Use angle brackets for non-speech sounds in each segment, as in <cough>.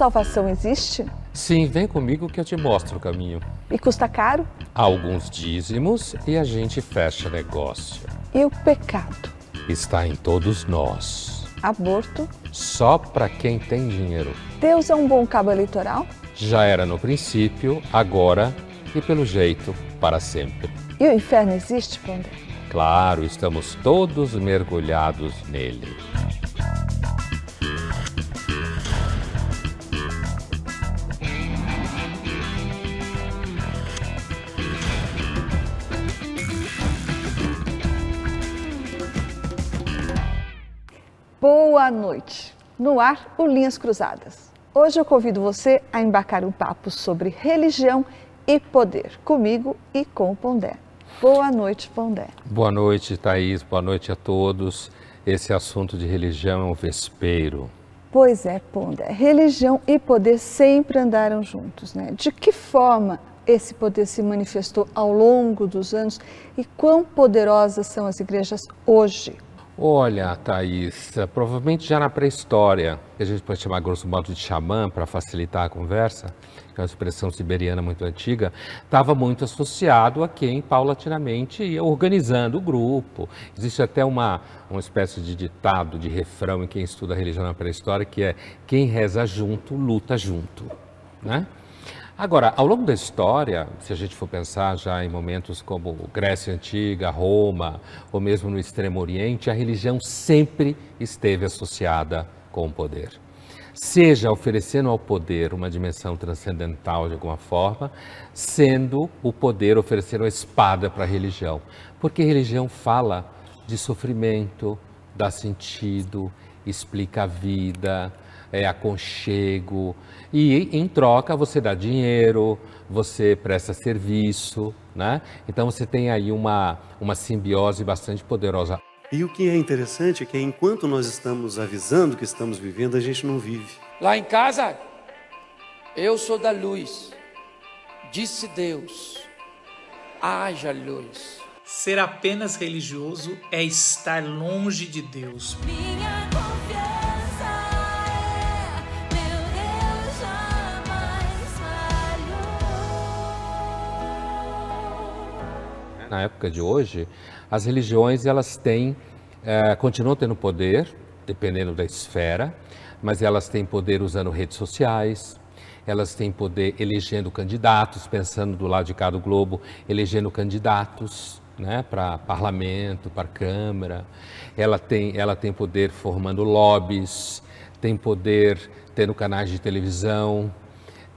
salvação existe? Sim, vem comigo que eu te mostro o caminho. E custa caro? Alguns dízimos e a gente fecha negócio. E o pecado? Está em todos nós. Aborto? Só para quem tem dinheiro. Deus é um bom cabo eleitoral? Já era no princípio, agora e pelo jeito, para sempre. E o inferno existe, Pondé? Claro, estamos todos mergulhados nele. Boa noite. No ar, o Linhas Cruzadas. Hoje eu convido você a embarcar um papo sobre religião e poder, comigo e com o Pondé. Boa noite, Pondé. Boa noite, Thaís. Boa noite a todos. Esse assunto de religião é um vespeiro. Pois é, Pondé. Religião e poder sempre andaram juntos, né? De que forma esse poder se manifestou ao longo dos anos e quão poderosas são as igrejas hoje? Olha, Thaís, provavelmente já na pré-história, que a gente pode chamar grosso modo de xamã para facilitar a conversa, que é uma expressão siberiana muito antiga, estava muito associado a quem paulatinamente ia organizando o grupo. Existe até uma, uma espécie de ditado, de refrão em quem estuda a religião na pré-história, que é quem reza junto, luta junto. Né? Agora, ao longo da história, se a gente for pensar já em momentos como Grécia Antiga, Roma, ou mesmo no Extremo Oriente, a religião sempre esteve associada com o poder. Seja oferecendo ao poder uma dimensão transcendental de alguma forma, sendo o poder oferecendo a espada para a religião. Porque a religião fala de sofrimento, dá sentido, explica a vida, é aconchego, e em troca você dá dinheiro, você presta serviço, né? Então você tem aí uma, uma simbiose bastante poderosa. E o que é interessante é que enquanto nós estamos avisando que estamos vivendo, a gente não vive. Lá em casa, eu sou da luz, disse Deus, haja luz. Ser apenas religioso é estar longe de Deus. Minha Na época de hoje, as religiões elas têm, eh, continuam tendo poder, dependendo da esfera, mas elas têm poder usando redes sociais, elas têm poder elegendo candidatos, pensando do lado de cá do globo, elegendo candidatos né, para parlamento, para Câmara. Ela tem, ela tem poder formando lobbies, tem poder tendo canais de televisão,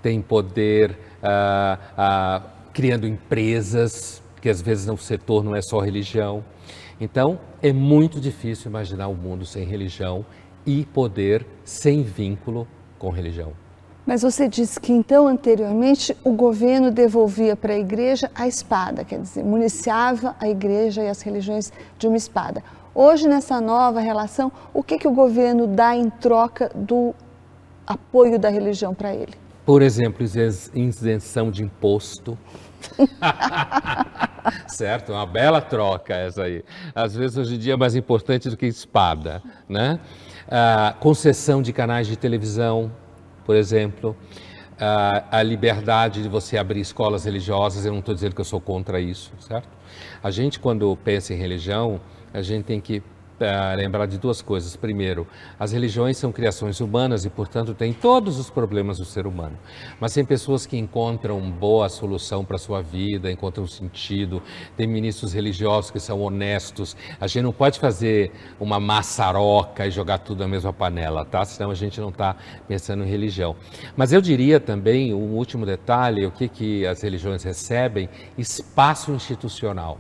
tem poder ah, ah, criando empresas, que às vezes o setor não é só religião. Então, é muito difícil imaginar o um mundo sem religião e poder sem vínculo com religião. Mas você disse que então, anteriormente, o governo devolvia para a igreja a espada, quer dizer, municiava a igreja e as religiões de uma espada. Hoje, nessa nova relação, o que, que o governo dá em troca do apoio da religião para ele? Por exemplo, isenção de imposto. <laughs> certo? Uma bela troca essa aí. Às vezes, hoje em dia, é mais importante do que espada, né? Ah, concessão de canais de televisão, por exemplo, a, a liberdade de você abrir escolas religiosas, eu não estou dizendo que eu sou contra isso, certo? A gente, quando pensa em religião, a gente tem que uh, lembrar de duas coisas. Primeiro, as religiões são criações humanas e, portanto, têm todos os problemas do ser humano. Mas tem pessoas que encontram boa solução para a sua vida, encontram sentido. Tem ministros religiosos que são honestos. A gente não pode fazer uma maçaroca e jogar tudo na mesma panela, tá? Senão a gente não está pensando em religião. Mas eu diria também, um último detalhe, o que, que as religiões recebem? Espaço institucional.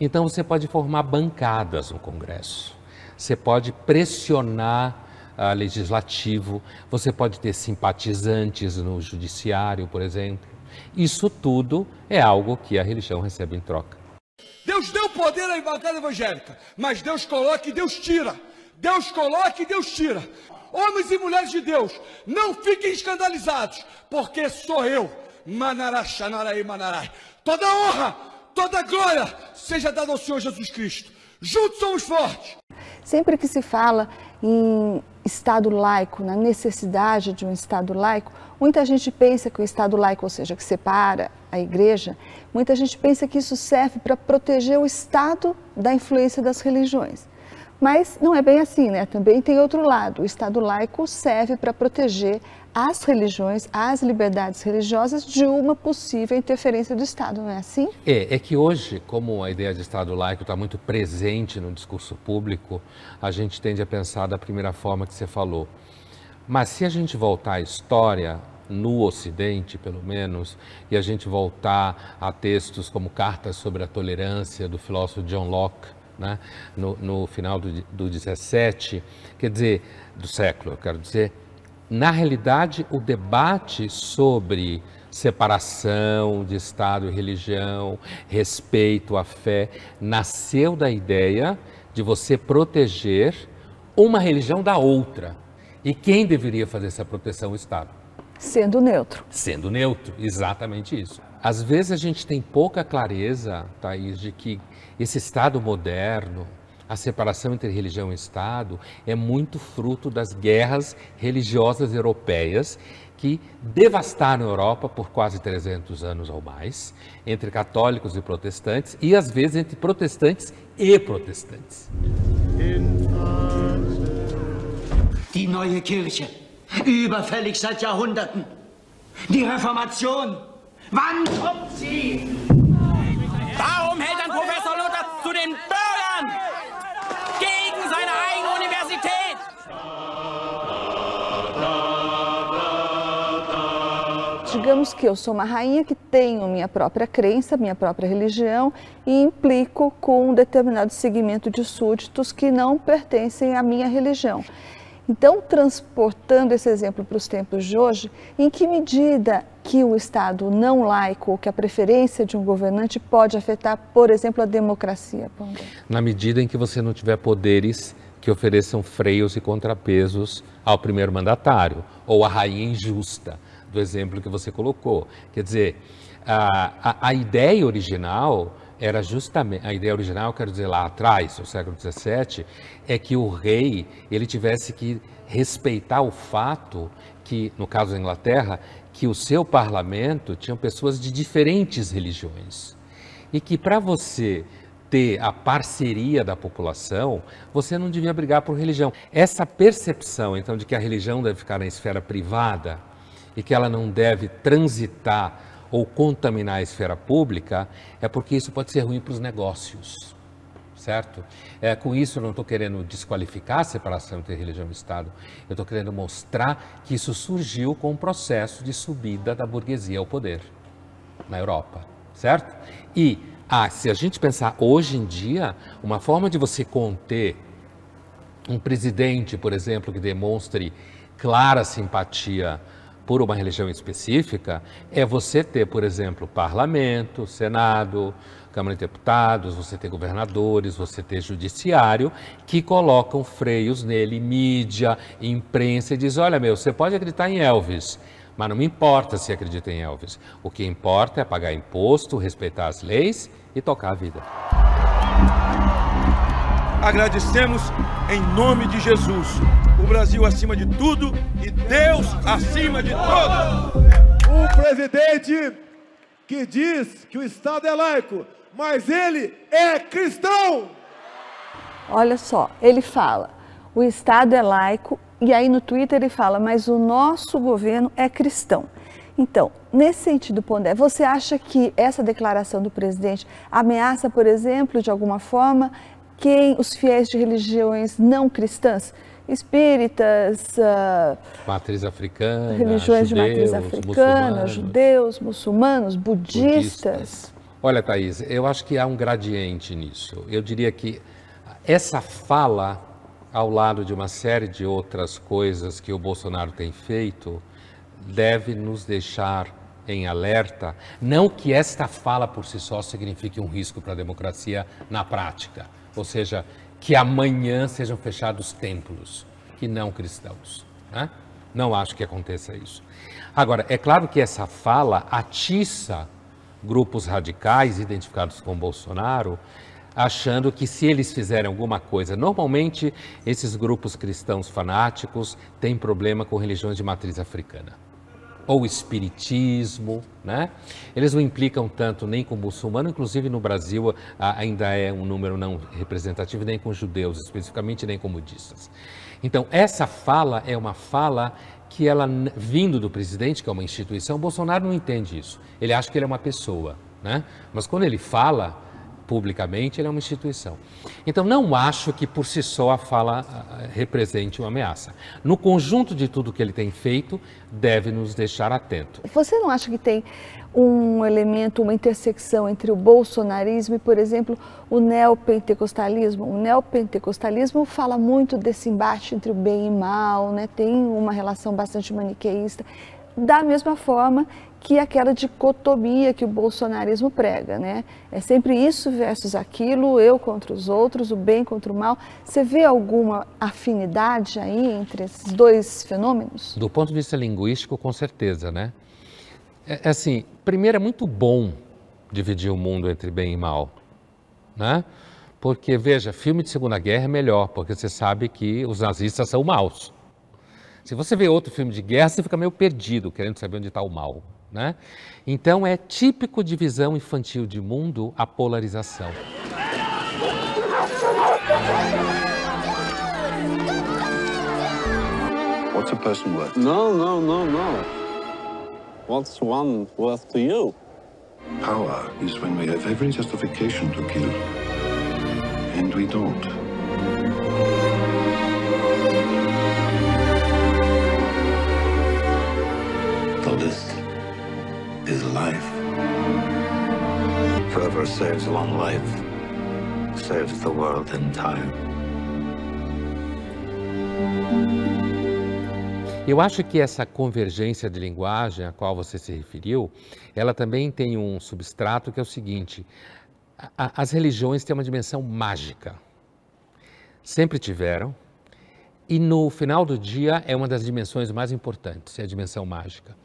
Então você pode formar bancadas no Congresso, você pode pressionar uh, legislativo, você pode ter simpatizantes no judiciário, por exemplo. Isso tudo é algo que a religião recebe em troca. Deus deu poder à bancada evangélica, mas Deus coloca e Deus tira. Deus coloca e Deus tira. Homens e mulheres de Deus, não fiquem escandalizados, porque sou eu, Manará, Xanarai, Manarai. Toda honra, toda glória seja dada ao Senhor Jesus Cristo. Juntos somos fortes. Sempre que se fala em Estado laico, na necessidade de um Estado laico, muita gente pensa que o Estado laico, ou seja, que separa a igreja, muita gente pensa que isso serve para proteger o Estado da influência das religiões. Mas não é bem assim, né? Também tem outro lado. O Estado laico serve para proteger as religiões, as liberdades religiosas de uma possível interferência do Estado, não é assim? É, é que hoje, como a ideia de Estado laico está muito presente no discurso público, a gente tende a pensar da primeira forma que você falou. Mas se a gente voltar à história, no Ocidente, pelo menos, e a gente voltar a textos como Cartas sobre a Tolerância, do filósofo John Locke, né, no, no final do, do 17, quer dizer, do século, eu quero dizer, na realidade, o debate sobre separação de Estado e religião, respeito à fé, nasceu da ideia de você proteger uma religião da outra. E quem deveria fazer essa proteção? O Estado. Sendo neutro. Sendo neutro, exatamente isso. Às vezes a gente tem pouca clareza, Thaís, de que esse Estado moderno, a separação entre religião e Estado, é muito fruto das guerras religiosas europeias que devastaram a Europa por quase 300 anos ou mais, entre católicos e protestantes, e às vezes entre protestantes e protestantes. Die neue Kirche. Überfällig seit Jahrhunderten. Die Reformation. Wann kommt sie? Warum hält ein Professor Luther zu den? Digamos que eu sou uma rainha que tenho minha própria crença, minha própria religião e implico com um determinado segmento de súditos que não pertencem à minha religião. Então, transportando esse exemplo para os tempos de hoje, em que medida que o Estado não laico, ou que a preferência de um governante pode afetar, por exemplo, a democracia? Na medida em que você não tiver poderes que ofereçam freios e contrapesos ao primeiro mandatário, ou à rainha injusta, do exemplo que você colocou. Quer dizer, a, a, a ideia original era justamente, a ideia original, quero dizer, lá atrás, no século XVII, é que o rei, ele tivesse que respeitar o fato que, no caso da Inglaterra, que o seu parlamento tinha pessoas de diferentes religiões. E que para você ter a parceria da população, você não devia brigar por religião. Essa percepção, então, de que a religião deve ficar na esfera privada e que ela não deve transitar ou contaminar a esfera pública, é porque isso pode ser ruim para os negócios, certo? É, com isso eu não estou querendo desqualificar a separação entre religião e Estado, eu estou querendo mostrar que isso surgiu com o processo de subida da burguesia ao poder na Europa, certo? E ah, se a gente pensar hoje em dia, uma forma de você conter um presidente, por exemplo, que demonstre clara simpatia por uma religião específica, é você ter, por exemplo, parlamento, senado, Câmara de Deputados, você ter governadores, você ter judiciário, que colocam freios nele, mídia, imprensa, e diz, olha meu, você pode acreditar em Elvis, mas não me importa se acredita em Elvis. O que importa é pagar imposto, respeitar as leis e tocar a vida. Agradecemos em nome de Jesus. O Brasil acima de tudo e Deus acima de todos. Um presidente que diz que o Estado é laico, mas ele é cristão. Olha só, ele fala, o Estado é laico, e aí no Twitter ele fala, mas o nosso governo é cristão. Então, nesse sentido, Pondé, você acha que essa declaração do presidente ameaça, por exemplo, de alguma forma, quem os fiéis de religiões não cristãs? Espíritas, ah, Matriz africana, religiões de matriz judeus, africana, muçulmanos. judeus, muçulmanos, budistas. Olha, Thaís, eu acho que há um gradiente nisso. Eu diria que essa fala, ao lado de uma série de outras coisas que o Bolsonaro tem feito, deve nos deixar em alerta. Não que esta fala por si só signifique um risco para a democracia na prática, ou seja, que amanhã sejam fechados templos que não cristãos. Né? Não acho que aconteça isso. Agora, é claro que essa fala atiça grupos radicais identificados com Bolsonaro achando que se eles fizerem alguma coisa, normalmente esses grupos cristãos fanáticos têm problema com religiões de matriz africana ou espiritismo, né? Eles não implicam tanto nem com muçulmano, inclusive no Brasil ainda é um número não representativo, nem com judeus, especificamente nem com budistas. Então, essa fala é uma fala que ela, vindo do presidente, que é uma instituição, Bolsonaro não entende isso. Ele acha que ele é uma pessoa, né? Mas quando ele fala publicamente, ele é uma instituição. Então, não acho que por si só a fala ah, represente uma ameaça. No conjunto de tudo que ele tem feito, deve nos deixar atento. Você não acha que tem um elemento, uma intersecção entre o bolsonarismo e, por exemplo, o neopentecostalismo? O neopentecostalismo fala muito desse embate entre o bem e mal, né? tem uma relação bastante maniqueísta, da mesma forma que aquela dicotomia que o bolsonarismo prega, né? É sempre isso versus aquilo, eu contra os outros, o bem contra o mal. Você vê alguma afinidade aí entre esses dois fenômenos? Do ponto de vista linguístico, com certeza, né? É, é assim, primeiro é muito bom dividir o mundo entre bem e mal, né? Porque, veja, filme de Segunda Guerra é melhor, porque você sabe que os nazistas são maus. Se você vê outro filme de guerra, você fica meio perdido, querendo saber onde está o mal, né? Então, é típico de visão infantil de mundo a polarização. What's a person worth? No, no, no, no. What's one worth to you? Power is when we have every justification to kill. And we don't. Saves one life saves the world entire. Eu acho que essa convergência de linguagem a qual você se referiu, ela também tem um substrato que é o seguinte: a- as religiões têm uma dimensão mágica. Sempre tiveram. E no final do dia é uma das dimensões mais importantes, é a dimensão mágica.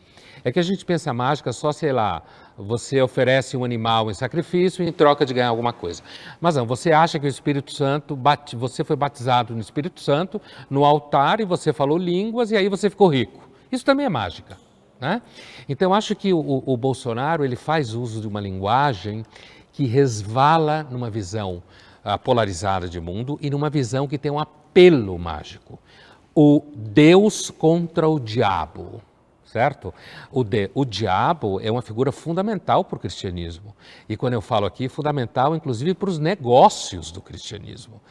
É que a gente pensa mágica só, sei lá, você oferece um animal em sacrifício em troca de ganhar alguma coisa. Mas não, você acha que o Espírito Santo, bate- você foi batizado no Espírito Santo, no altar, e você falou línguas, e aí você ficou rico. Isso também é mágica. Né? Então, acho que o, o- Bolsonaro ele faz uso de uma linguagem que resvala numa visão ah, polarizada de mundo e numa visão que tem um apelo mágico. O Deus contra o diabo certo? O, de, o diabo é uma figura fundamental para o cristianismo. E quando eu falo aqui, fundamental inclusive para os negócios do cristianismo.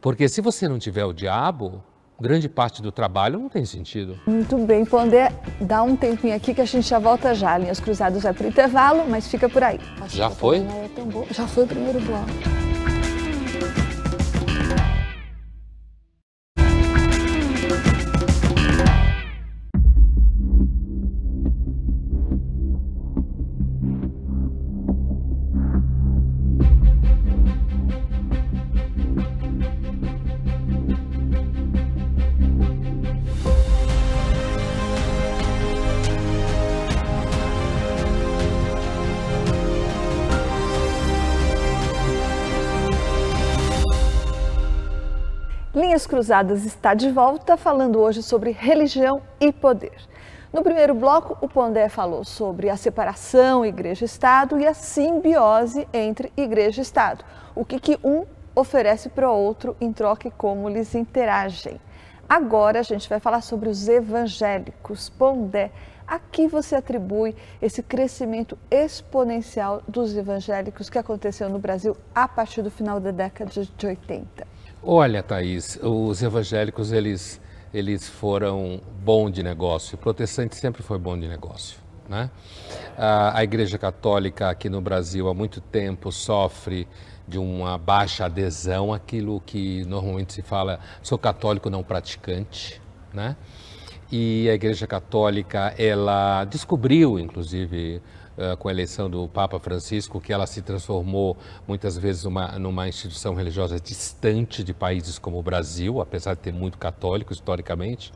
Porque se você não tiver o diabo, grande parte do trabalho não tem sentido. Muito bem, Pondé, dá um tempinho aqui que a gente já volta já. Linhas Cruzadas vai para o intervalo, mas fica por aí. Já foi? É tão bom. Já foi o primeiro bloco. Linhas Cruzadas está de volta falando hoje sobre religião e poder. No primeiro bloco, o Pondé falou sobre a separação igreja-estado e a simbiose entre igreja estado. O que, que um oferece para o outro em troca e como eles interagem. Agora a gente vai falar sobre os evangélicos. Pondé, a que você atribui esse crescimento exponencial dos evangélicos que aconteceu no Brasil a partir do final da década de 80? Olha, Thaís, os evangélicos, eles, eles foram bom de negócio. O protestante sempre foi bom de negócio. Né? A, Igreja Católica aqui no Brasil há muito tempo sofre de uma baixa adesão àquilo que normalmente se fala, sou católico não praticante. Né? E a Igreja Católica, ela descobriu, inclusive, eh, com a eleição do Papa Francisco, que ela se transformou muitas vezes numa, numa instituição religiosa distante de países como o Brasil, apesar de ter muito católico historicamente.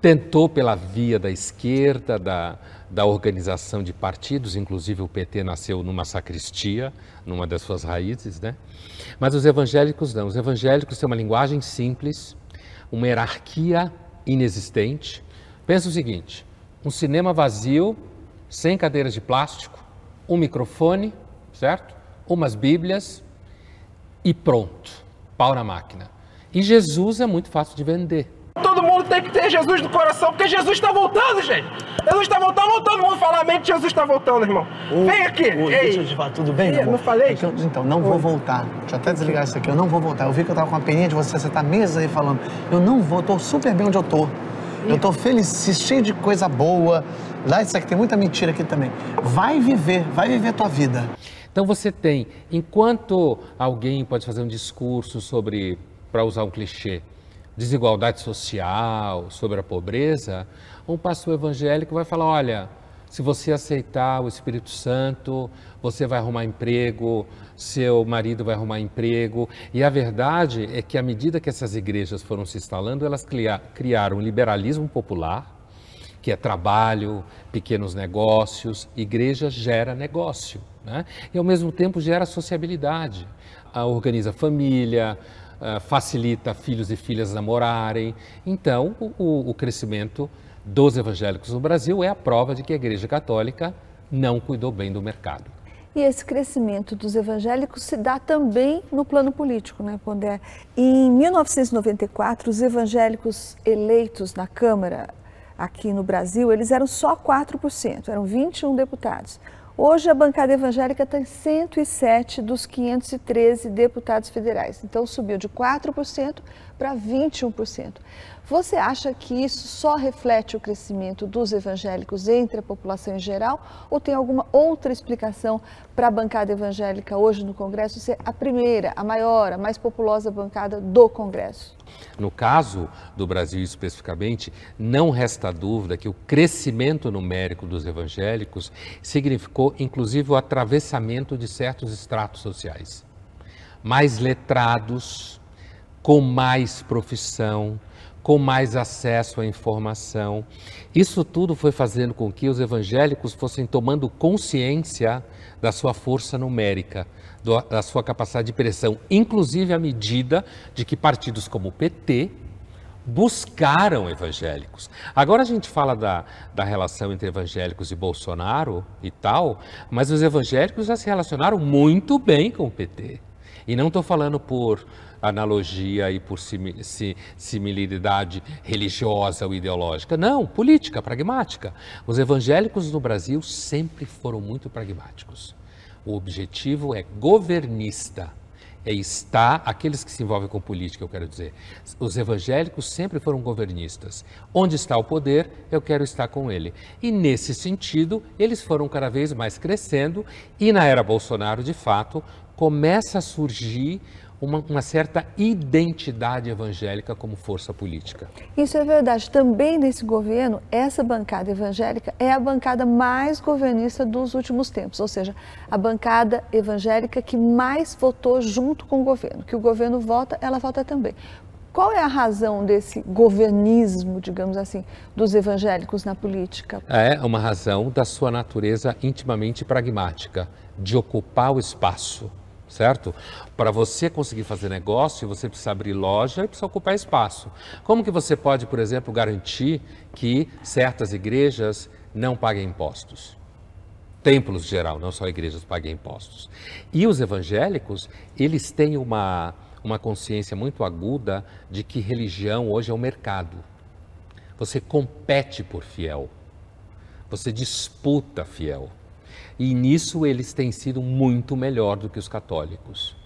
Tentou pela via da esquerda, da, da organização de partidos, inclusive o PT nasceu numa sacristia, numa das suas raízes, né? Mas os evangélicos não. Os evangélicos têm uma linguagem simples, uma hierarquia inexistente. Pensa o seguinte: um cinema vazio, sem cadeiras de plástico, um microfone, certo? Umas Bíblias e pronto, pau na máquina. E Jesus é muito fácil de vender. Todo mundo tem que ter Jesus no coração, porque Jesus está voltando, gente. Jesus está voltando, vamos todo mundo falar amém que Jesus está voltando, irmão. Vem aqui. Oi, Ei. deixa eu te falar, tudo bem, amor? não falei? É que eu- então, não vou voltar. Deixa eu até desligar isso aqui, eu não vou voltar. Eu vi que eu tava com uma peninha de você, você tá meses aí falando. Eu não vou, tô super bem onde eu tô. Eu tô feliz, cheio de coisa boa. Lá isso aqui tem muita mentira aqui também. Vai viver, vai viver a tua vida. Então você tem, enquanto alguém pode fazer um discurso sobre, para usar um clichê, desigualdade social, sobre a pobreza, um pastor evangélico vai falar: olha, se você aceitar o Espírito Santo, você vai arrumar emprego, seu marido vai arrumar emprego. E a verdade é que, à medida que essas igrejas foram se instalando, elas cria- criaram um liberalismo popular, que é trabalho, pequenos negócios. Igreja gera negócio, né? E ao mesmo tempo gera sociabilidade. Ah, organiza família, ah, facilita filhos e filhas namorarem. Então, o, o crescimento dos evangélicos no Brasil é a prova de que a Igreja Católica não cuidou bem do mercado. E esse crescimento dos evangélicos se dá também no plano político, né, Pondé? Em 1994, os evangélicos eleitos na Câmara aqui no Brasil, eles eram só 4%, eram 21 deputados. Hoje a bancada evangélica tem 107 dos 513 deputados federais. Então subiu de 4% para 21%. Você acha que isso só reflete o crescimento dos evangélicos entre a população em geral ou tem alguma outra explicação para a bancada evangélica hoje no Congresso ser a primeira, a maior, a mais populosa bancada do Congresso? No caso do Brasil especificamente, não resta dúvida que o crescimento numérico dos evangélicos significou inclusive o atravessamento de certos estratos sociais. Mais letrados, com mais profissão, com mais acesso à informação. Isso tudo foi fazendo com que os evangélicos fossem tomando consciência da sua força numérica, da sua capacidade de pressão, inclusive à medida de que partidos como o PT buscaram evangélicos. Agora a gente fala da, da relação entre evangélicos e Bolsonaro e tal, mas os evangélicos já se relacionaram muito bem com o PT. E não estou falando por analogia e por simi- si- similaridade religiosa ou ideológica. Não, política, pragmática. Os evangélicos no Brasil sempre foram muito pragmáticos. O objetivo é governista. É estar, aqueles que se envolvem com política, eu quero dizer. Os evangélicos sempre foram governistas. Onde está o poder, eu quero estar com ele. E nesse sentido, eles foram cada vez mais crescendo e na era Bolsonaro, de fato, começa a surgir uma, uma certa identidade evangélica como força política. Isso é verdade. Também nesse governo, essa bancada evangélica é a bancada mais governista dos últimos tempos, ou seja, a bancada evangélica que mais votou junto com o governo. Que o governo vota, ela vota também. Qual é a razão desse governismo, digamos assim, dos evangélicos na política? É uma razão da sua natureza intimamente pragmática, de ocupar o espaço, certo? Para você conseguir fazer negócio, você precisa abrir loja e precisa ocupar espaço. Como que você pode, por exemplo, garantir que certas igrejas não paguem impostos? Templos em geral, não só igrejas paguem impostos. E os evangélicos, eles têm uma, uma consciência muito aguda de que religião hoje é um mercado. Você compete por fiel. Você disputa fiel. E nisso eles têm sido muito melhor do que os católicos.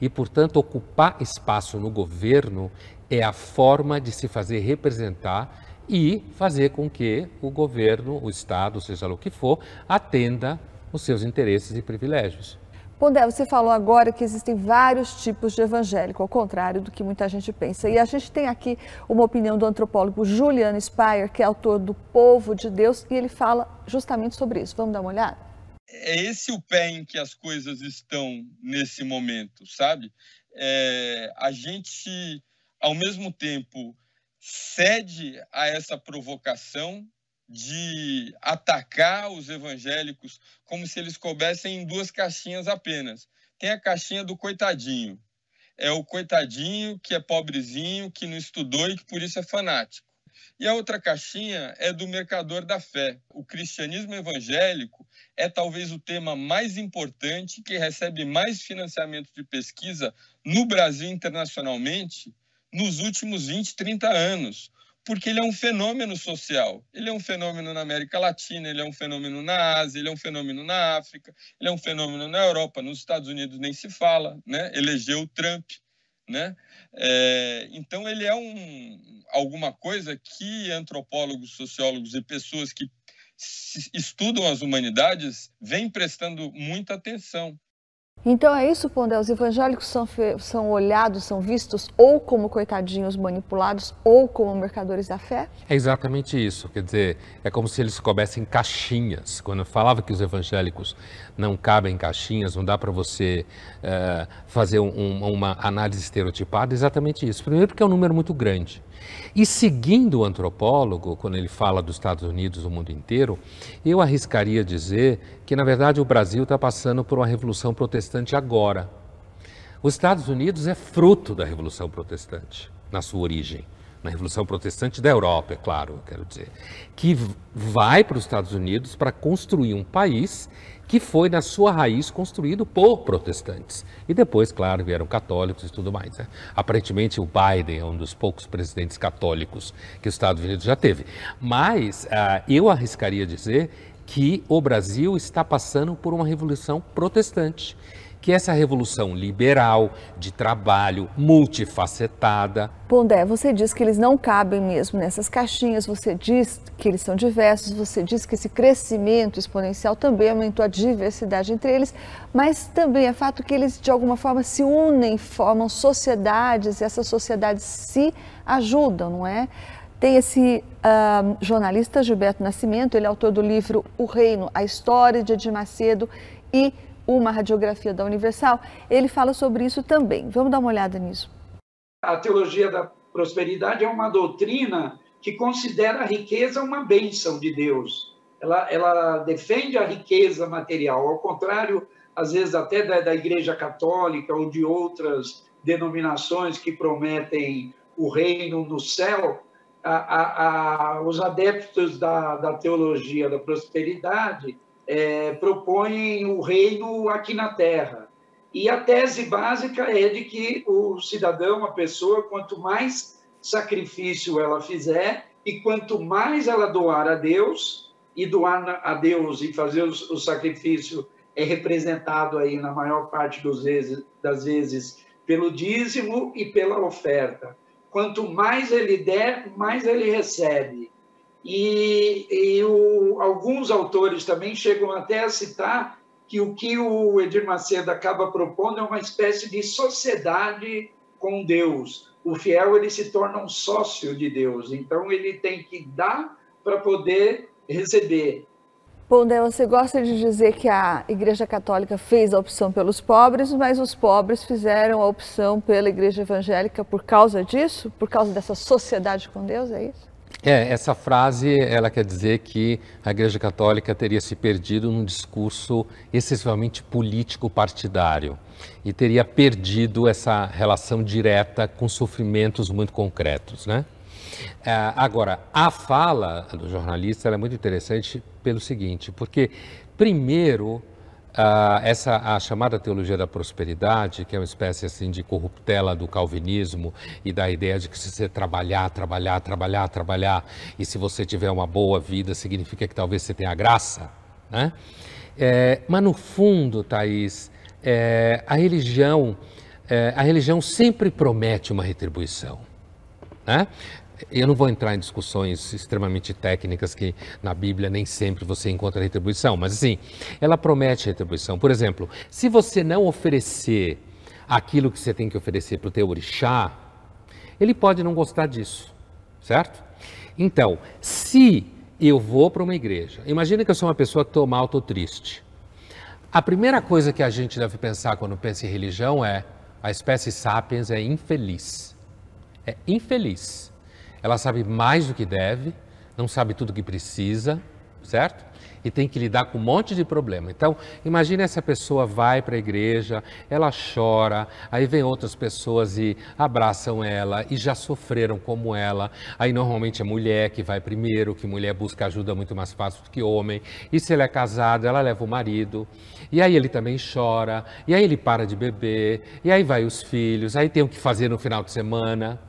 E, portanto, ocupar espaço no governo é a forma de se fazer representar e fazer com que o governo, o Estado, seja lá o que for, atenda os seus interesses e privilégios. Pondé, você falou agora que existem vários tipos de evangélico, ao contrário do que muita gente pensa. E a gente tem aqui uma opinião do antropólogo Julian Speyer, que é autor do Povo de Deus, e ele fala justamente sobre isso. Vamos dar uma olhada? É esse o pé em que as coisas estão nesse momento, sabe? É, a gente, ao mesmo tempo, cede a essa provocação de atacar os evangélicos como se eles coubessem em duas caixinhas apenas. Tem a caixinha do coitadinho. É o coitadinho que é pobrezinho, que não estudou e que por isso é fanático. E a outra caixinha é do mercador da fé. O cristianismo evangélico é talvez o tema mais importante que recebe mais financiamento de pesquisa no Brasil internacionalmente nos últimos 20, 30 anos, porque ele é um fenômeno social. Ele é um fenômeno na América Latina, ele é um fenômeno na Ásia, ele é um fenômeno na África, ele é um fenômeno na Europa, nos Estados Unidos nem se fala, né? Elegeu o Trump, né? É, então ele é um alguma coisa que antropólogos, sociólogos e pessoas que estudam as humanidades vêm prestando muita atenção. Então é isso, Pondé, os evangélicos são, são olhados, são vistos ou como coitadinhos manipulados ou como mercadores da fé? É exatamente isso, quer dizer, é como se eles coubessem caixinhas. Quando eu falava que os evangélicos não cabem em caixinhas, não dá para você uh, fazer um, uma análise estereotipada, é exatamente isso. Primeiro porque é um número muito grande. E seguindo o antropólogo, quando ele fala dos Estados Unidos, do mundo inteiro, eu arriscaria dizer que, na verdade, o Brasil está passando por uma revolução protestante agora. Os Estados Unidos é fruto da revolução protestante, na sua origem. Na Revolução Protestante da Europa, é claro, quero dizer, que vai para os Estados Unidos para construir um país que foi, na sua raiz, construído por protestantes. E depois, claro, vieram católicos e tudo mais. Né? Aparentemente, o Biden é um dos poucos presidentes católicos que os Estados Unidos já teve. Mas uh, eu arriscaria dizer que o Brasil está passando por uma revolução protestante que essa revolução liberal, de trabalho, multifacetada. Pondé, você diz que eles não cabem mesmo nessas caixinhas, você diz que eles são diversos, você diz que esse crescimento exponencial também aumentou a diversidade entre eles, mas também é fato que eles de alguma forma se unem, formam sociedades e essas sociedades se ajudam, não é? Tem esse uh, jornalista Gilberto Nascimento, ele é autor do livro O Reino, a História de Edir Macedo e uma radiografia da Universal, ele fala sobre isso também. Vamos dar uma olhada nisso. A teologia da prosperidade é uma doutrina que considera a riqueza uma bênção de Deus. Ela, ela defende a riqueza material, ao contrário, às vezes, até da, da Igreja Católica ou de outras denominações que prometem o reino no céu. A, a, a, os adeptos da, da teologia da prosperidade é, propõem o reino aqui na Terra. E a tese básica é de que o cidadão, a pessoa, quanto mais sacrifício ela fizer e quanto mais ela doar a Deus, e doar a Deus e fazer o sacrifício é representado aí na maior parte vezes, das vezes pelo dízimo e pela oferta. Quanto mais ele der, mais ele recebe. E, e o, alguns autores também chegam até a citar que o que o Edir Macedo acaba propondo é uma espécie de sociedade com Deus. O fiel ele se torna um sócio de Deus, então ele tem que dar para poder receber. Pondé, você gosta de dizer que a Igreja Católica fez a opção pelos pobres, mas os pobres fizeram a opção pela Igreja Evangélica por causa disso? Por causa dessa sociedade com Deus, é isso? É, essa frase, ela quer dizer que a Igreja Católica teria se perdido num discurso excessivamente político partidário e teria perdido essa relação direta com sofrimentos muito concretos, né? É, agora, a fala do jornalista é muito interessante pelo seguinte, porque primeiro Uh, essa a chamada teologia da prosperidade, que é uma espécie assim de corruptela do calvinismo e da ideia de que se você trabalhar, trabalhar, trabalhar, trabalhar e se você tiver uma boa vida significa que talvez você tenha graça, né? É, mas no fundo, Thaís, é, a religião é, a religião sempre promete uma retribuição, né? Eu não vou entrar em discussões extremamente técnicas que na Bíblia nem sempre você encontra retribuição, mas assim, ela promete retribuição. Por exemplo, se você não oferecer aquilo que você tem que oferecer para o teu orixá, ele pode não gostar disso, certo? Então, se eu vou para uma igreja, imagina que eu sou uma pessoa que estou mal, estou triste. A primeira coisa que a gente deve pensar quando pensa em religião é a espécie sapiens é infeliz. É infeliz. Ela sabe mais do que deve, não sabe tudo o que precisa, certo? E tem que lidar com um monte de problema. Então, imagine essa pessoa vai para a igreja, ela chora, aí vem outras pessoas e abraçam ela e já sofreram como ela. Aí normalmente é mulher que vai primeiro, que mulher busca ajuda muito mais fácil do que homem. E se ela é casada, ela leva o marido. E aí ele também chora, e aí ele para de beber, e aí vai os filhos, aí tem o que fazer no final de semana,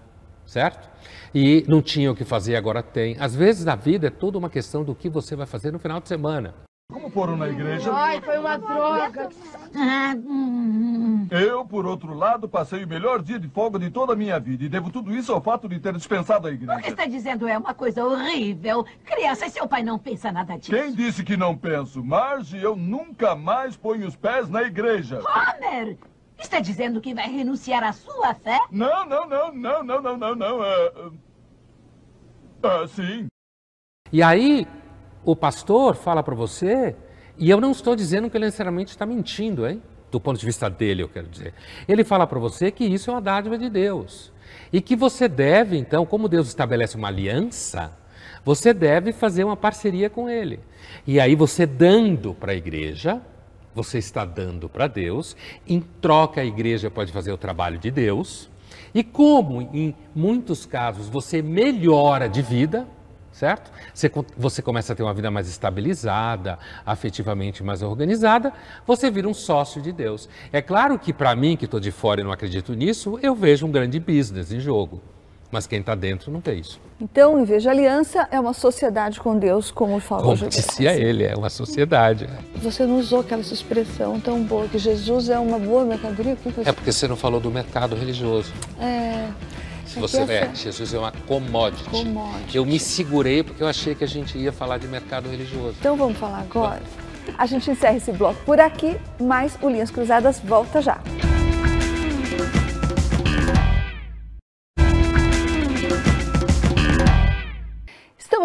certo? E não tinha o que fazer, agora tem. Às vezes a vida é toda uma questão do que você vai fazer no final de semana. Como foram na igreja? Ai, foi uma droga. <laughs> Eu, por outro lado, passei o melhor dia de folga de toda a minha vida e devo tudo isso ao fato de ter dispensado a O que igreja. está dizendo é uma coisa horrível. Criança, seu pai não pensa nada disso. Quem disse que não penso? Marge, eu nunca mais ponho os pés na igreja. Homer, está dizendo que vai renunciar à sua fé? Não, não, não, não, não, não, não, não. É... Ah, sim. E aí o pastor fala para você, e eu não estou dizendo que ele necessariamente está mentindo, hein? Do ponto de vista dele, eu quero dizer. Ele fala para você que isso é uma dádiva de Deus. E que você deve, então, como Deus estabelece uma aliança, você deve fazer uma parceria com ele. E aí você dando para a igreja, você está dando para Deus, em troca a igreja pode fazer o trabalho de Deus. E como em muitos casos você melhora de vida, certo? Você, você começa a ter uma vida mais estabilizada, afetivamente mais organizada, você vira um sócio de Deus. É claro que para mim, que estou de fora e não acredito nisso, eu vejo um grande business em jogo. Mas quem está dentro não vê isso. Então, em vez de aliança, é uma sociedade com Deus, como falou Como Jesus. dizia ele, é uma sociedade. Você não usou aquela sua expressão tão boa, que Jesus é uma boa mercadoria? O que você... É porque você não falou do mercado religioso. É... Se é você que é, essa- Jesus é uma commodity. Commodity. Eu me segurei porque eu achei que a gente ia falar de mercado religioso. Então vamos falar agora? A gente encerra esse bloco por aqui, mas o Linhas Cruzadas volta já.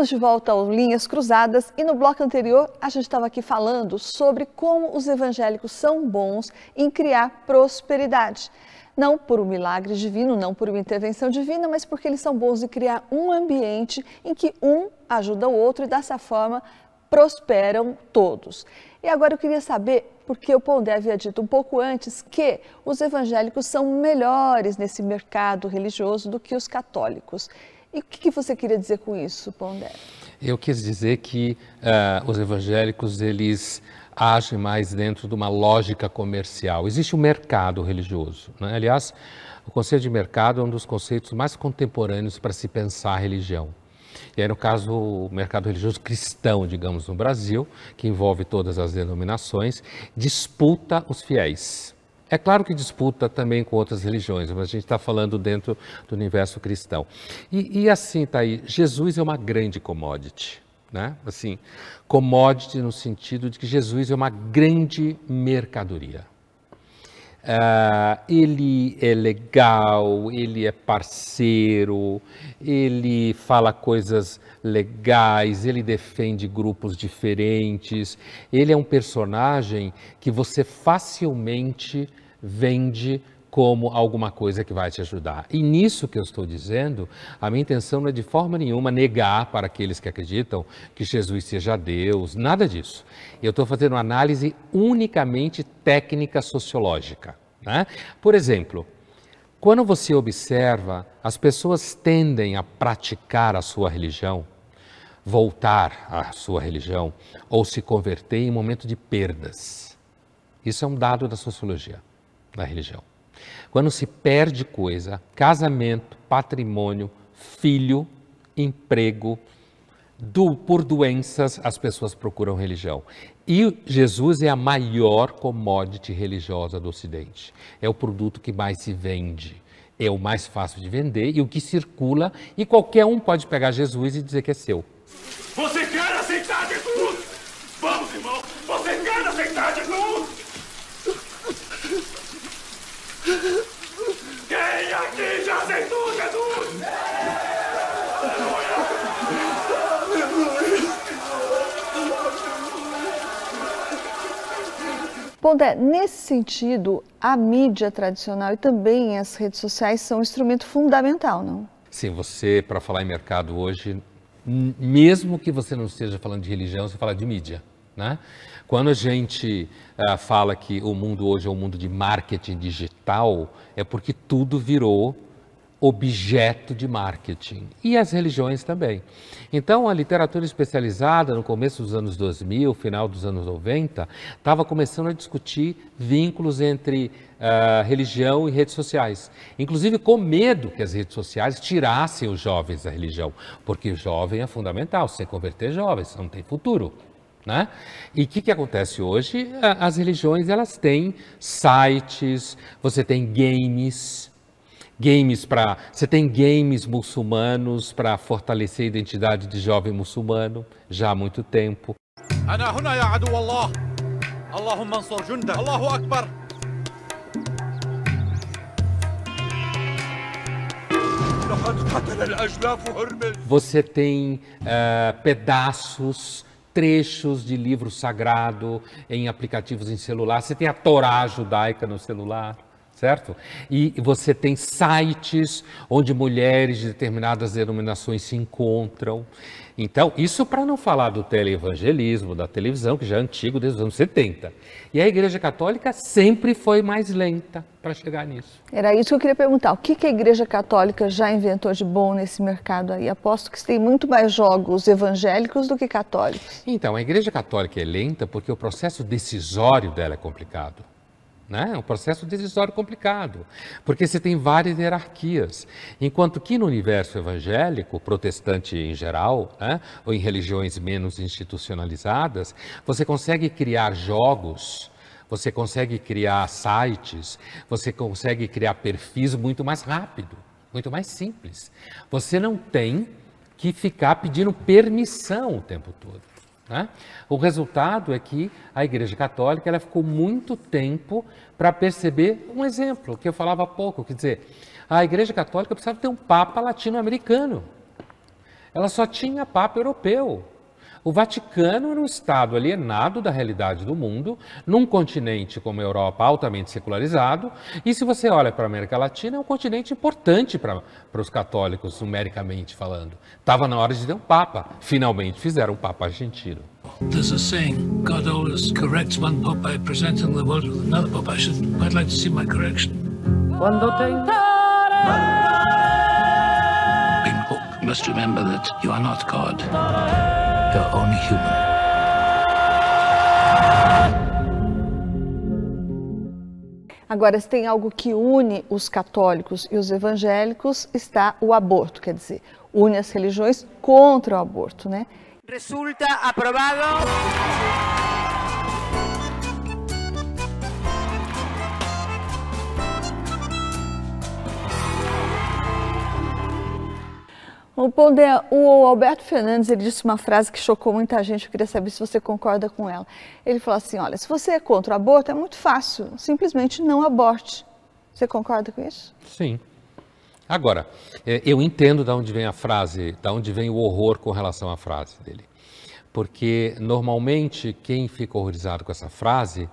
Estamos de volta ao Linhas Cruzadas e no bloco anterior a gente estava aqui falando sobre como os evangélicos são bons em criar prosperidade. Não por um milagre divino, não por uma intervenção divina, mas porque eles são bons em criar um ambiente em que um ajuda o outro e dessa forma prosperam todos. E agora eu queria saber, porque o Pondé havia dito um pouco antes que os evangélicos são melhores nesse mercado religioso do que os católicos. E o que que você queria dizer com isso, Pondé? Eu quis dizer que ah, os evangélicos eles agem mais dentro de uma lógica comercial. Existe um mercado religioso. Né? Aliás, o conceito de mercado é um dos conceitos mais contemporâneos para se pensar a religião. E aí, no caso, o mercado religioso cristão, digamos, no Brasil, que envolve todas as denominações, disputa os fiéis. É claro que disputa também com outras religiões, mas a gente está falando dentro do universo cristão. E, e assim, tá aí, Jesus é uma grande commodity, né? Assim, commodity no sentido de que Jesus é uma grande mercadoria. Ah, ele é legal, ele é parceiro, ele fala coisas legais, ele defende grupos diferentes. Ele é um personagem que você facilmente vende como alguma coisa que vai te ajudar. E nisso que eu estou dizendo, a minha intenção não é de forma nenhuma negar para aqueles que acreditam que Jesus seja Deus, nada disso. Eu estou fazendo uma análise unicamente técnica sociológica. Né? Por exemplo, quando você observa, as pessoas tendem a praticar a sua religião, voltar à sua religião ou se converter em momento de perdas. Isso é um dado da sociologia da religião. Quando se perde coisa, casamento, patrimônio, filho, emprego, do- por doenças, as pessoas procuram religião. E Jesus é a maior commodity religiosa do Ocidente. É o produto que mais se vende. É o mais fácil de vender e o que circula, e qualquer um pode pegar Jesus e dizer que é seu. Você quer aceitar Jesus? Vamos, irmão! Você quer aceitar Jesus? Quem aqui já aceitou Jesus? Pondé, nesse sentido, a mídia tradicional e também as redes sociais são um instrumento fundamental, não? Sim, você, para falar em mercado hoje, mesmo que você não esteja falando de religião, você fala de mídia, né? Quando a gente ah, fala que o mundo hoje é um mundo de marketing digital, é porque tudo virou objeto de marketing e as religiões também. Então, a literatura especializada no começo dos anos 2000, final dos anos 90, estava começando a discutir vínculos entre ah, religião e redes sociais, inclusive com medo que as redes sociais tirassem os jovens da religião, porque o jovem é fundamental, você converter jovens, não tem futuro. Né? E o que, que acontece hoje? As religiões elas têm sites, você tem games, games para. Você tem games muçulmanos para fortalecer a identidade de jovem muçulmano já há muito tempo. Você tem uh, pedaços, trechos de livro sagrado em aplicativos em celular. Você tem a Torá judaica no celular certo? E você tem sites onde mulheres de determinadas denominações se encontram. Então, isso para não falar do teleevangelismo, da televisão, que já é antigo desde os anos 70. E a Igreja Católica sempre foi mais lenta para chegar nisso. Era isso que eu queria perguntar. O que, que a Igreja Católica já inventou de bom nesse mercado aí? Aposto que tem muito mais jogos evangélicos do que católicos. Então, a Igreja Católica é lenta porque o processo decisório dela é complicado. Né? Um processo decisório complicado, porque você tem várias hierarquias. Enquanto que no universo evangélico, protestante em geral, né? ou em religiões menos institucionalizadas, você consegue criar jogos, você consegue criar sites, você consegue criar perfis muito mais rápido, muito mais simples. Você não tem que ficar pedindo permissão o tempo todo. Né? O resultado é que a Igreja Católica ela ficou muito tempo para perceber um exemplo que eu falava há pouco, quer dizer, a Igreja Católica precisava ter um Papa latino-americano. Ela só tinha Papa europeu. O Vaticano era um Estado alienado da realidade do mundo, num continente como a Europa altamente secularizado, e se você olha para a América Latina, é um continente importante para os católicos, numericamente falando. Estava na hora de ter um Papa. Finalmente fizeram um Papa argentino. There's a saying, God always corrects one pope by presenting the world with another pope. I should quite like to see my correction. Quando tem Big Pope, you must remember that you are not God. Human. Agora, se tem algo que une os católicos e os evangélicos, está o aborto, quer dizer, une as religiões contra o aborto, né? Resulta aprobado. O, o Alberto Fernandes ele disse uma frase que chocou muita gente, eu queria saber se você concorda com ela. Ele falou assim, olha, se você é contra o aborto, é muito fácil, simplesmente não aborte. Você concorda com isso? Sim. Agora, eh, eu entendo de onde vem a frase, de onde vem o horror com relação à frase dele. Porque, normalmente, quem fica horrorizado com essa frase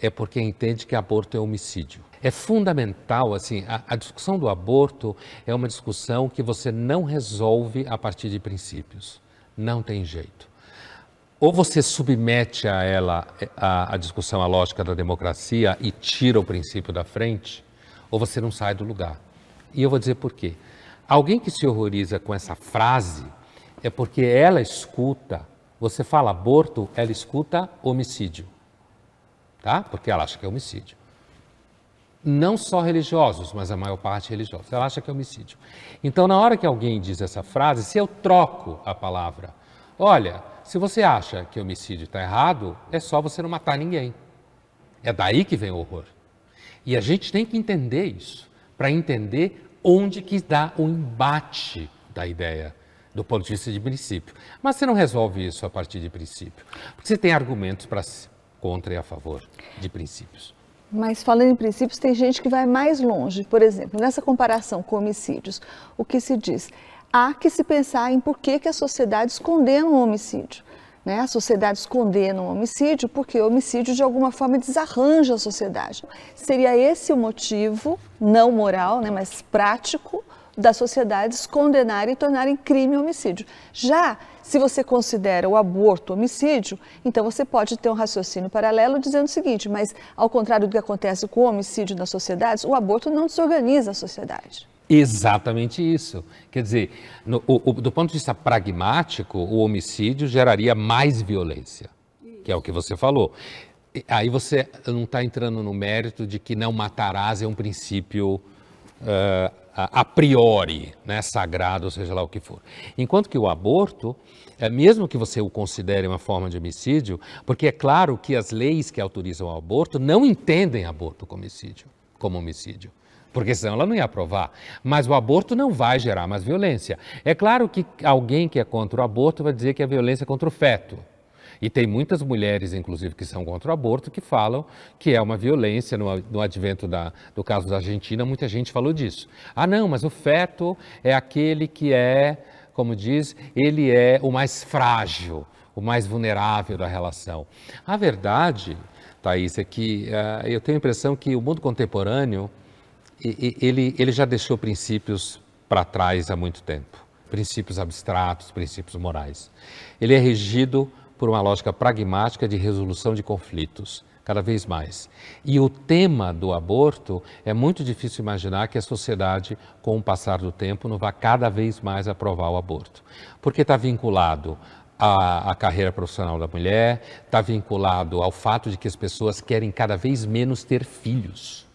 é porque entende que aborto é homicídio. É fundamental, assim, a, a discussão do aborto é uma discussão que você não resolve a partir de princípios. Não tem jeito. Ou você submete a ela a, a discussão, a lógica da democracia e tira o princípio da frente, ou você não sai do lugar. E eu vou dizer por quê. Alguém que se horroriza com essa frase é porque ela escuta, você fala aborto, ela escuta homicídio. Tá? Porque ela acha que é homicídio. Não só religiosos, mas a maior parte religiosos. Ela acha que é homicídio. Então, na hora que alguém diz essa frase, se eu troco a palavra, olha, se você acha que homicídio está errado, é só você não matar ninguém. É daí que vem o horror. E a gente tem que entender isso, para entender onde que dá o embate da ideia, do ponto de vista de princípio. Mas você não resolve isso a partir de princípio, porque você tem argumentos para contra e a favor de princípios. Mas falando em princípios, tem gente que vai mais longe. Por exemplo, nessa comparação com homicídios, o que se diz? Há que se pensar em por que, que as sociedades condenam o homicídio. Né? As sociedades condenam o homicídio porque o homicídio de alguma forma desarranja a sociedade. Seria esse o motivo, não moral, né, mas prático, das sociedades condenarem e tornarem crime o homicídio. Já se você considera o aborto homicídio, então você pode ter um raciocínio paralelo dizendo o seguinte: mas ao contrário do que acontece com o homicídio nas sociedades, o aborto não desorganiza a sociedade. Exatamente isso. Quer dizer, no, o, do ponto de vista pragmático, o homicídio geraria mais violência, que é o que você falou. Aí você não está entrando no mérito de que não matarás é um princípio eh, a priori, né, sagrado, seja lá o que for. Enquanto que o aborto, é, mesmo que você o considere uma forma de homicídio, porque é claro que as leis que autorizam o aborto não entendem aborto como homicídio. Como homicídio porque senão ela não ia aprovar. Mas o aborto não vai gerar mais violência. É claro que alguém que é contra o aborto vai dizer que é violência contra o feto. E tem muitas mulheres, inclusive, que são contra o aborto, que falam que é uma violência. No, no advento da, do caso da Argentina, muita gente falou disso. Ah, não, mas o feto é aquele que é, como diz, ele é o mais frágil, o mais vulnerável da relação. A verdade, Thaís, é que eh, eu tenho a impressão que o mundo contemporâneo ele, ele já deixou princípios para trás há muito tempo. Princípios abstratos, princípios morais. Ele é regido por uma lógica pragmática de resolução de conflitos, cada vez mais. E o tema do aborto é muito difícil imaginar que a sociedade, com o passar do tempo, não vá cada vez mais aprovar o aborto. Porque está vinculado à, à carreira profissional da mulher, está vinculado ao fato de que as pessoas querem cada vez menos ter filhos.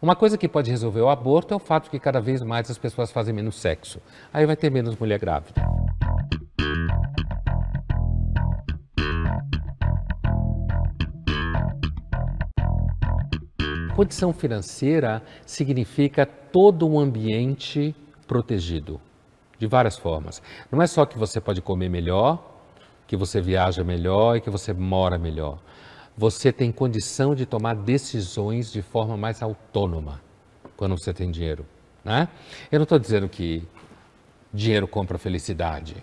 Uma coisa que pode resolver o aborto é o fato de que cada vez mais as pessoas fazem menos sexo. Aí vai ter menos mulher grávida. Condição financeira significa todo um ambiente protegido, de várias formas. Não é só que você pode comer melhor, que você viaja melhor e que você mora melhor. Você tem condição de tomar decisões de forma mais autônoma quando você tem dinheiro. Né? Eu não estou dizendo que dinheiro compra felicidade,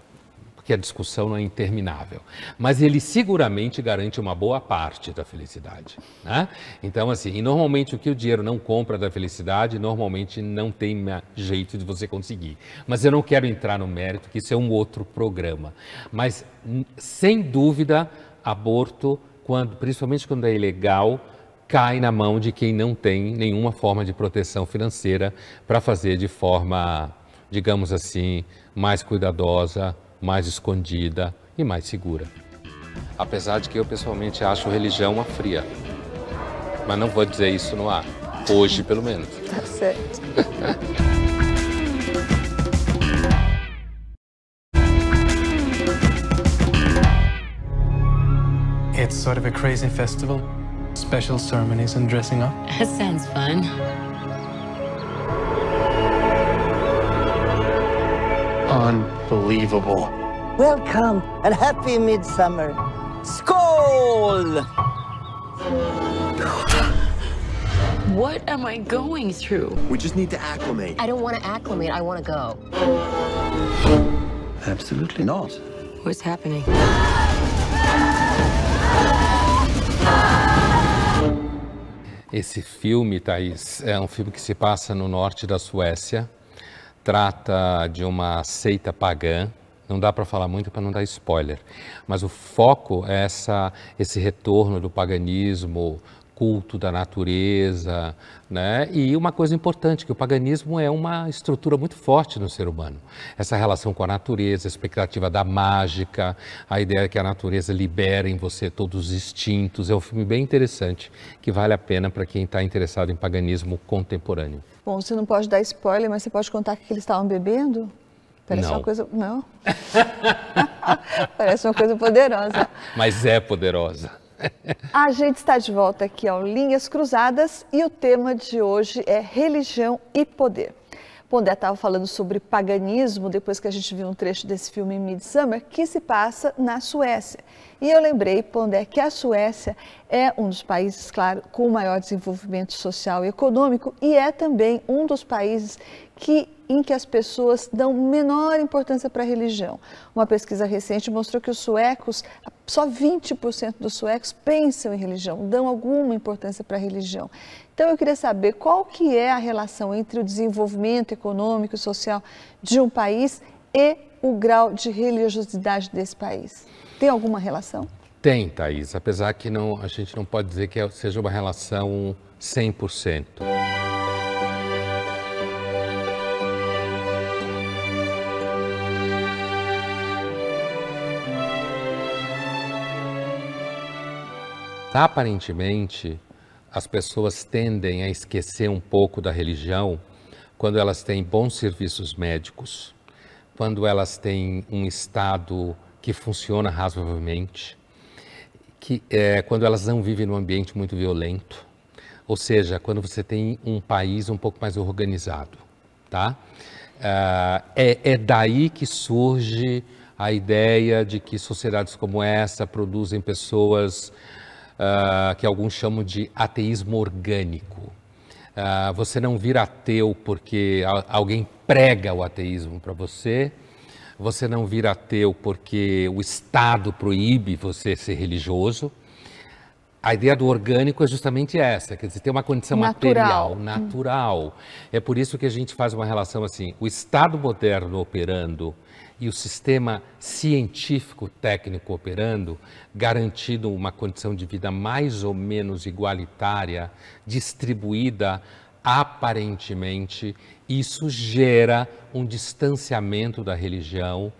porque a discussão não é interminável. Mas ele seguramente garante uma boa parte da felicidade. Né? Então, assim, e normalmente o que o dinheiro não compra da felicidade, normalmente não tem jeito de você conseguir. Mas eu não quero entrar no mérito, que isso é um outro programa. Mas, n- sem dúvida, aborto, quando, principalmente quando é ilegal, cai na mão de quem não tem nenhuma forma de proteção financeira para fazer de forma, digamos assim, mais cuidadosa, mais escondida e mais segura. Apesar de que eu pessoalmente acho religião uma fria. Mas não vou dizer isso no ar. Hoje, pelo menos. <laughs> Tá certo. It's sort of a crazy festival. Special ceremonies and dressing up. That sounds fun. Unbelievable. Welcome and happy midsummer. Skål! What am I going through? We just need to acclimate. I don't want to acclimate. I want to go. Absolutely not. What's happening? Esse filme, Thaís, é um filme que se passa no norte da Suécia. Trata de uma seita pagã. Não dá para falar muito para não dar spoiler. Mas o foco é essa, esse retorno do paganismo, culto da natureza, né? E uma coisa importante, que o paganismo é uma estrutura muito forte no ser humano. Essa relação com a natureza, a expectativa da mágica, a ideia que a natureza libera em você todos os instintos. É um filme bem interessante, que vale a pena para quem está interessado em paganismo contemporâneo. Bom, você não pode dar spoiler, mas você pode contar o que eles estavam bebendo? Parece Não. uma coisa. Não. <laughs> Parece uma coisa poderosa. Mas é poderosa. A gente está de volta aqui ao Linhas Cruzadas e o tema de hoje é religião e poder. Pondé estava falando sobre paganismo depois que a gente viu um trecho desse filme Midsummer que se passa na Suécia. E eu lembrei, Pondé, que a Suécia é um dos países, claro, com maior desenvolvimento social e econômico e é também um dos países que, em que as pessoas dão menor importância para a religião. Uma pesquisa recente mostrou que os suecos, só 20% dos suecos pensam em religião, dão alguma importância para a religião. Então eu queria saber qual que é a relação entre o desenvolvimento econômico e social de um país e o grau de religiosidade desse país. Tem alguma relação? Tem, Thaís, apesar que não, a gente não pode dizer que seja uma relação 100%. Aparentemente, as pessoas tendem a esquecer um pouco da religião quando elas têm bons serviços médicos, quando elas têm um Estado que funciona razoavelmente, que é, quando elas não vivem num ambiente muito violento, ou seja, quando você tem um país um pouco mais organizado, tá? Uh, é, é daí que surge a ideia de que sociedades como essa produzem pessoas uh, que alguns chamam de ateísmo orgânico. Uh, você não vira ateu porque alguém prega o ateísmo para você, você não vira ateu porque o Estado proíbe você ser religioso. A ideia do orgânico é justamente essa, quer dizer, tem uma condição natural. material, natural. É por isso que a gente faz uma relação assim, o Estado moderno operando e o sistema científico técnico operando, garantindo uma condição de vida mais ou menos igualitária, distribuída aparentemente, isso gera um distanciamento da religião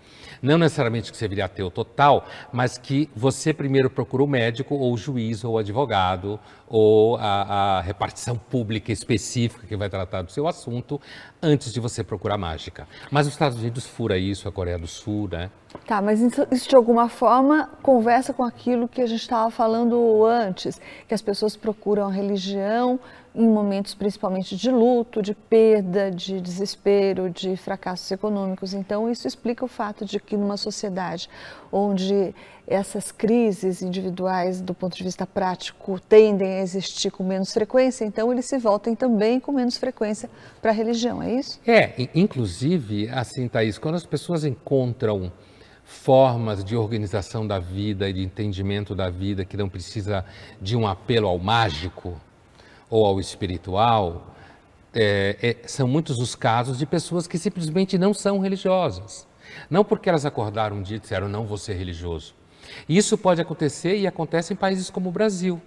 não necessariamente que você vire ateu total, mas que você primeiro procura o médico, ou o juiz, ou o advogado, ou a, a repartição pública específica que vai tratar do seu assunto, antes de você procurar mágica. Mas os Estados Unidos fura isso, a Coreia do Sul, né? Tá, mas isso de alguma forma conversa com aquilo que a gente estava falando antes, que as pessoas procuram a religião em momentos principalmente de luto, de perda, de desespero, de fracassos econômicos. Então, isso explica o fato de que numa sociedade onde essas crises individuais, do ponto de vista prático, tendem a existir com menos frequência, então eles se voltem também com menos frequência para a religião, é isso? É, inclusive, assim, Thaís, quando as pessoas encontram formas de organização da vida e de entendimento da vida que não precisa de um apelo ao mágico, ou ao espiritual, é, é, são muitos os casos de pessoas que simplesmente não são religiosas. Não porque elas acordaram um dia e disseram, não vou ser religioso. Isso pode acontecer e acontece em países como o Brasil.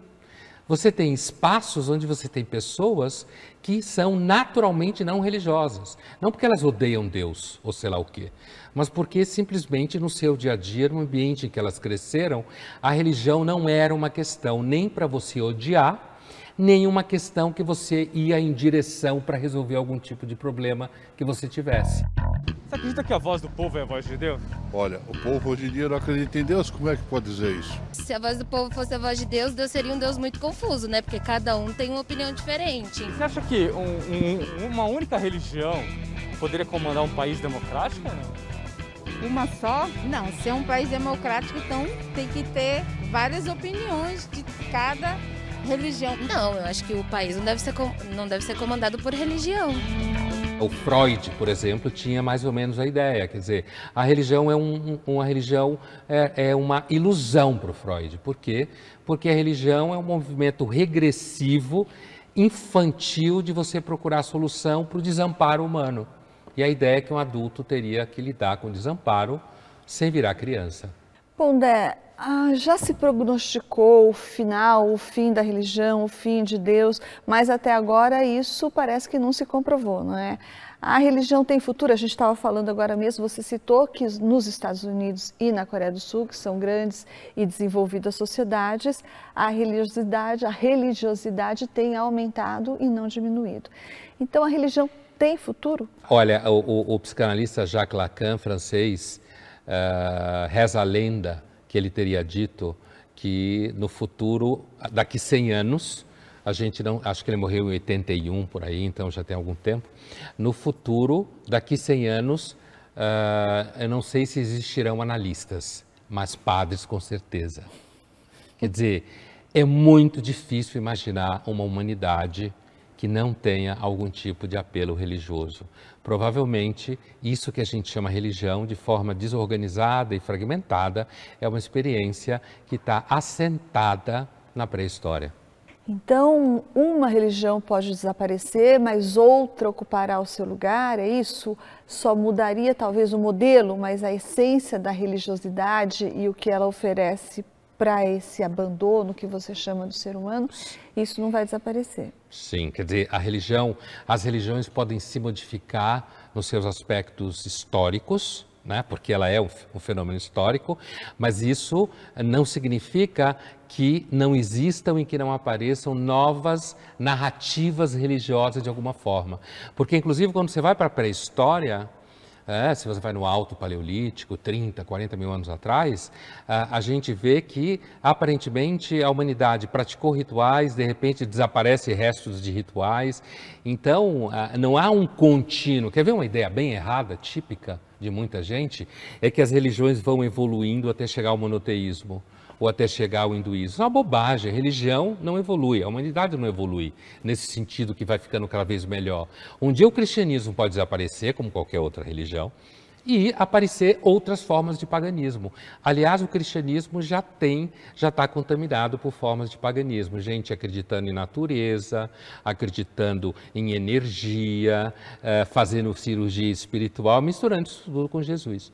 Você tem espaços onde você tem pessoas que são naturalmente não religiosas. Não porque elas odeiam Deus ou sei lá o quê, mas porque simplesmente no seu dia a dia, no ambiente em que elas cresceram, a religião não era uma questão nem para você odiar, nenhuma questão que você ia em direção para resolver algum tipo de problema que você tivesse. Você acredita que a voz do povo é a voz de Deus? Olha, o povo hoje em dia não acredita em Deus, como é que pode dizer isso? Se a voz do povo fosse a voz de Deus, Deus seria um Deus muito confuso, né? Porque cada um tem uma opinião diferente. Você acha que um, um, uma única religião poderia comandar um país democrático? Não? Uma só? Não, se é um país democrático, então tem que ter várias opiniões de cada religião. Não, eu acho que o país não deve ser, não deve ser comandado por religião. O Freud, por exemplo, tinha mais ou menos a ideia, quer dizer, a religião é um, uma religião é, é uma ilusão para o Freud. Por quê? Porque a religião é um movimento regressivo, infantil de você procurar solução para o desamparo humano. E a ideia é que um adulto teria que lidar com o desamparo sem virar criança. Pondé, ah, já se prognosticou o final, o fim da religião, o fim de Deus, mas até agora isso parece que não se comprovou, não é? A religião tem futuro, a gente estava falando agora mesmo, você citou que nos Estados Unidos e na Coreia do Sul, que são grandes e desenvolvidas sociedades, a religiosidade, a religiosidade tem aumentado e não diminuído. Então a religião tem futuro? Olha, o, o, o psicanalista Jacques Lacan, francês, uh, reza a lenda que ele teria dito que no futuro, daqui 100 anos, a gente não, acho que ele morreu em 81 por aí, então já tem algum tempo. No futuro, daqui 100 anos, uh, eu não sei se existirão analistas, mas padres com certeza. Quer dizer, é muito difícil imaginar uma humanidade que não tenha algum tipo de apelo religioso. Provavelmente, isso que a gente chama religião, de forma desorganizada e fragmentada, é uma experiência que está assentada na pré-história. Então, uma religião pode desaparecer, mas outra ocupará o seu lugar, é isso? Só mudaria talvez o modelo, mas a essência da religiosidade e o que ela oferece para esse abandono que você chama do ser humano, isso não vai desaparecer. Sim, quer dizer, a religião, as religiões podem se modificar nos seus aspectos históricos, né, porque ela é um, um fenômeno histórico, mas isso não significa que não existam e que não apareçam novas narrativas religiosas de alguma forma. Porque, inclusive, quando você vai para a pré-história, é, se você vai no Alto Paleolítico, 30, 40 mil anos atrás, a, a, gente vê que aparentemente a humanidade praticou rituais, de repente desaparece restos de rituais. Então, a, não há um contínuo. Quer ver uma ideia bem errada, típica de muita gente? É que as religiões vão evoluindo até chegar ao monoteísmo ou até chegar ao hinduísmo. É uma bobagem. A religião não evolui, a humanidade não evolui nesse sentido que vai ficando cada vez melhor. Um dia o cristianismo pode desaparecer, como qualquer outra religião, e aparecer outras formas de paganismo. Aliás, o cristianismo já tem, já está contaminado por formas de paganismo. Gente acreditando em natureza, acreditando em energia, eh, fazendo cirurgia espiritual, misturando isso tudo com Jesus.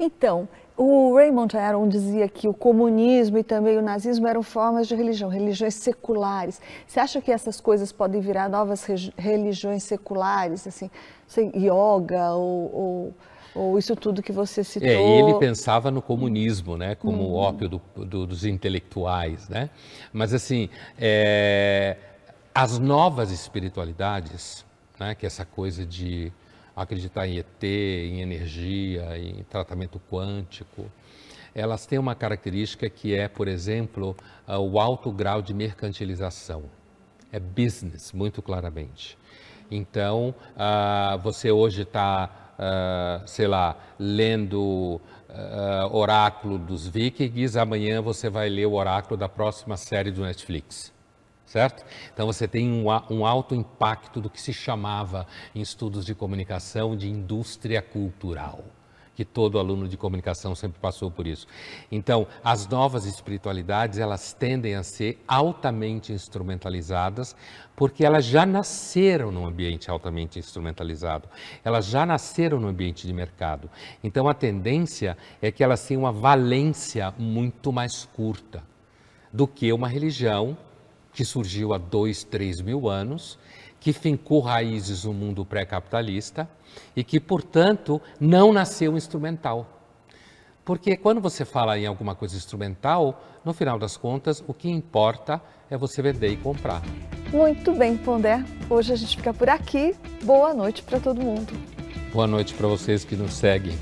Então, o Raymond Aron dizia que o comunismo e também o nazismo eram formas de religião, religiões seculares. Você acha que essas coisas podem virar novas religiões seculares, assim, sei, yoga ou, ou, ou, isso tudo que você citou? É, ele pensava no comunismo, né, como o ópio do, do, dos intelectuais, né? Mas assim, é, as novas espiritualidades, né, que é essa coisa de acreditar em ET, em energia, em tratamento quântico, elas têm uma característica que é, por exemplo, ah, o alto grau de mercantilização. É business, muito claramente. Então, uh, você hoje está, uh, sei lá, lendo uh, oráculo dos vikings, amanhã você vai ler o oráculo da próxima série do Netflix certo? Então você tem um, um, alto impacto do que se chamava em estudos de comunicação de indústria cultural, que todo aluno de comunicação sempre passou por isso. Então, as novas espiritualidades, elas tendem a ser altamente instrumentalizadas, porque elas já nasceram num ambiente altamente instrumentalizado. Elas já nasceram no ambiente de mercado. Então, a tendência é que elas tenham uma valência muito mais curta do que uma religião que surgiu há dois, três mil anos, que fincou raízes no mundo pré-capitalista e que, portanto, não nasceu instrumental. Porque quando você fala em alguma coisa instrumental, no final das contas, o que importa é você vender e comprar. Muito bem, Pondé. Hoje a gente fica por aqui. Boa noite para todo mundo. Boa noite para vocês que nos seguem.